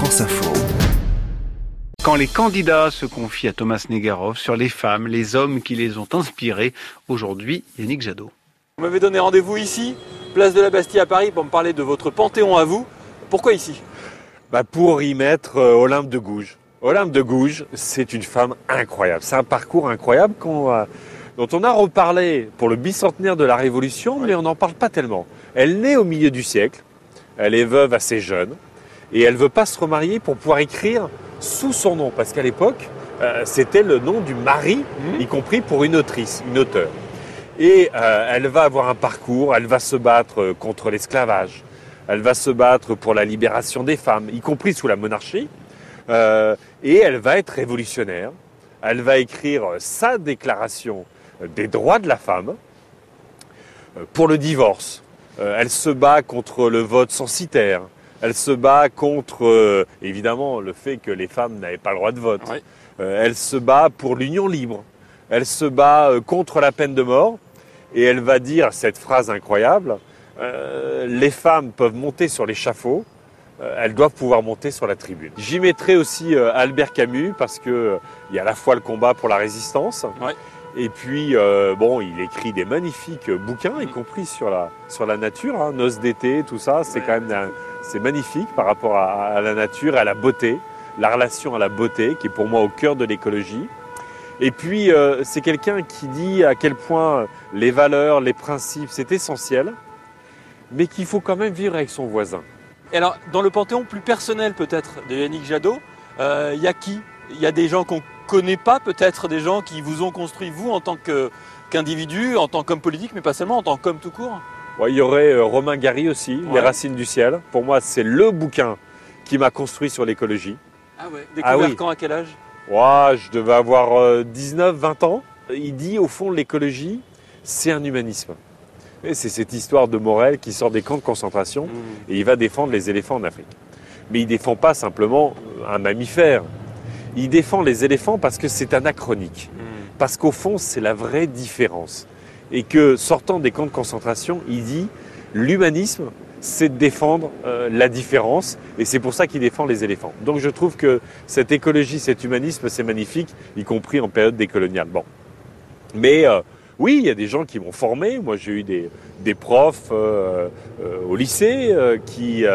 France Info. Quand les candidats se confient à Thomas Negarov sur les femmes, les hommes qui les ont inspirés, aujourd'hui Yannick Jadot. Vous m'avez donné rendez-vous ici, place de la Bastille à Paris, pour me parler de votre panthéon à vous. Pourquoi ici? Bah Pour y mettre euh, Olympe de Gouges. Olympe de Gouges, c'est une femme incroyable. C'est un parcours incroyable dont on a reparlé pour le bicentenaire de la Révolution, mais on n'en parle pas tellement. Elle naît au milieu du siècle, elle est veuve assez jeune, et elle ne veut pas se remarier pour pouvoir écrire sous son nom, parce qu'à l'époque, euh, c'était le nom du mari, mhm. y compris pour une autrice, une auteure. Et euh, elle va avoir un parcours, elle va se battre contre l'esclavage, elle va se battre pour la libération des femmes, y compris sous la monarchie, euh, et elle va être révolutionnaire. Elle va écrire sa déclaration des droits de la femme pour le divorce. elle se bat contre le vote censitaire. Elle se bat contre, euh, évidemment, le fait que les femmes n'avaient pas le droit de vote. Euh, elle se bat pour l'union libre. Elle se bat euh, contre la peine de mort. Et elle va dire cette phrase incroyable, les femmes peuvent monter sur l'échafaud, elles doivent pouvoir monter sur la tribune. J'y mettrai aussi Albert Camus parce qu'il y a à la fois le combat pour la résistance, et puis, bon, il écrit des magnifiques bouquins, y compris sur la, sur la nature, hein, Noces d'été, tout ça. C'est quand même c'est magnifique par rapport à, la nature, à la beauté, la relation à la beauté qui est pour moi au cœur de l'écologie. Et puis euh, c'est quelqu'un qui dit à quel point les valeurs, les principes, c'est essentiel, mais qu'il faut quand même vivre avec son voisin. Et alors dans le panthéon plus personnel peut-être de Yannick Jadot, euh, il y a qui? Il y a des gens qu'on connaît pas, peut-être des gens qui vous ont construit vous en tant qu'individu, en tant qu'homme politique, mais pas seulement en tant qu'homme tout court? Il y aurait euh, Romain Gary aussi, Les Racines du ciel. Pour moi, c'est le bouquin qui m'a construit sur l'écologie. Ah ouais Découvert ah quand, à quel âge? Je devais avoir 19, euh, 20 ans. Il dit, au fond, l'écologie, c'est un humanisme. C'est cette histoire de Morel qui sort des camps de concentration mmh. et il va défendre les éléphants en Afrique. Mais il ne défend pas simplement un mammifère. Il défend les éléphants parce que c'est anachronique. Mmh. Parce qu'au fond, c'est la vraie différence et que sortant des camps de concentration, il dit l'humanisme, c'est de défendre euh, la différence et c'est pour ça qu'il défend les éléphants. Donc je trouve que cette écologie, cet humanisme, c'est magnifique, y compris en période décoloniale. Bon. Mais euh, oui, il y a des gens qui m'ont formé. Moi, j'ai eu des, des profs euh, au lycée qui,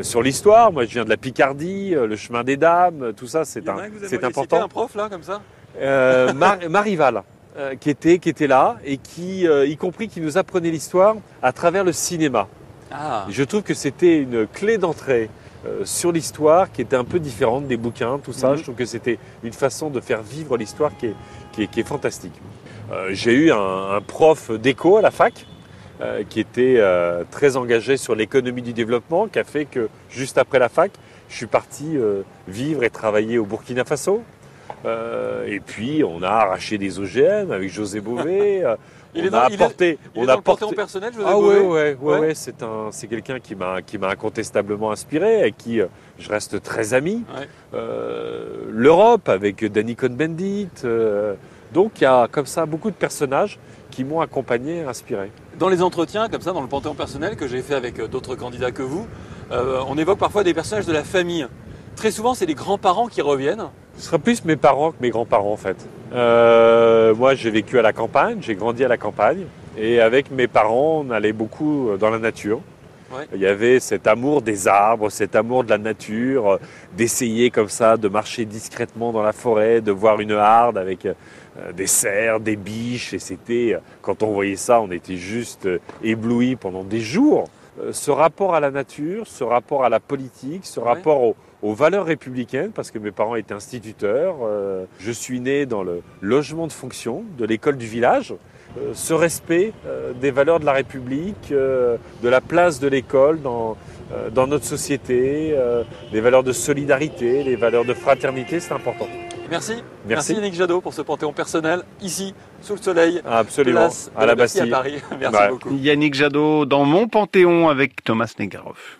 sur l'histoire, moi je viens de la Picardie, le chemin des dames, tout ça, c'est un, c'est important. un prof là, comme ça? Mar Marival. Euh, qui, était, qui était là et qui, euh, y compris, qui nous apprenait l'histoire à travers le cinéma. Ah. Je trouve que c'était une clé d'entrée euh, sur l'histoire qui était un peu différente des bouquins, tout ça. Mhm. Je trouve que c'était une façon de faire vivre l'histoire qui est, qui, est, qui est, fantastique. J'ai eu un, un prof d'éco à la fac qui était très engagé sur l'économie du développement, qui a fait que juste après la fac, je suis parti vivre et travailler au Burkina Faso. Euh, et puis, on a arraché des OGM avec José Bové. Euh, il on a apporté, on a porté... personnel, José ah oui, ouais, ouais, ouais, c'est un, c'est quelqu'un qui m'a, qui m'a incontestablement inspiré et qui, euh, je reste très ami. L'Europe avec Danny Cohn-Bendit. donc, il y a comme ça beaucoup de personnages qui m'ont accompagné, inspiré. Dans les entretiens, comme ça, dans le panthéon personnel que j'ai fait avec d'autres candidats que vous, on évoque parfois des personnages de la famille. Très souvent, c'est les grands-parents qui reviennent. Ce sera plus mes parents que mes grands-parents en fait. Euh, moi j'ai vécu à la campagne, j'ai grandi à la campagne et avec mes parents on allait beaucoup dans la nature. Il y avait cet amour des arbres, cet amour de la nature, d'essayer comme ça de marcher discrètement dans la forêt, de voir une harde avec euh, des cerfs, des biches et c'était quand on voyait ça on était juste ébloui pendant des jours. Euh, ce rapport à la nature, ce rapport à la politique, ce rapport aux, valeurs républicaines, parce que mes parents étaient instituteurs. Euh, je suis né dans le logement de fonction de l'école du village. Euh, ce respect des valeurs de la République, de la place de l'école dans, dans notre société, des valeurs de solidarité, les valeurs de fraternité, c'est important. Merci. Merci. Yannick Jadot pour ce panthéon personnel ici sous le soleil. Absolument. à la Bastille à Paris. Merci beaucoup. Yannick Jadot dans mon panthéon avec Thomas Negarov.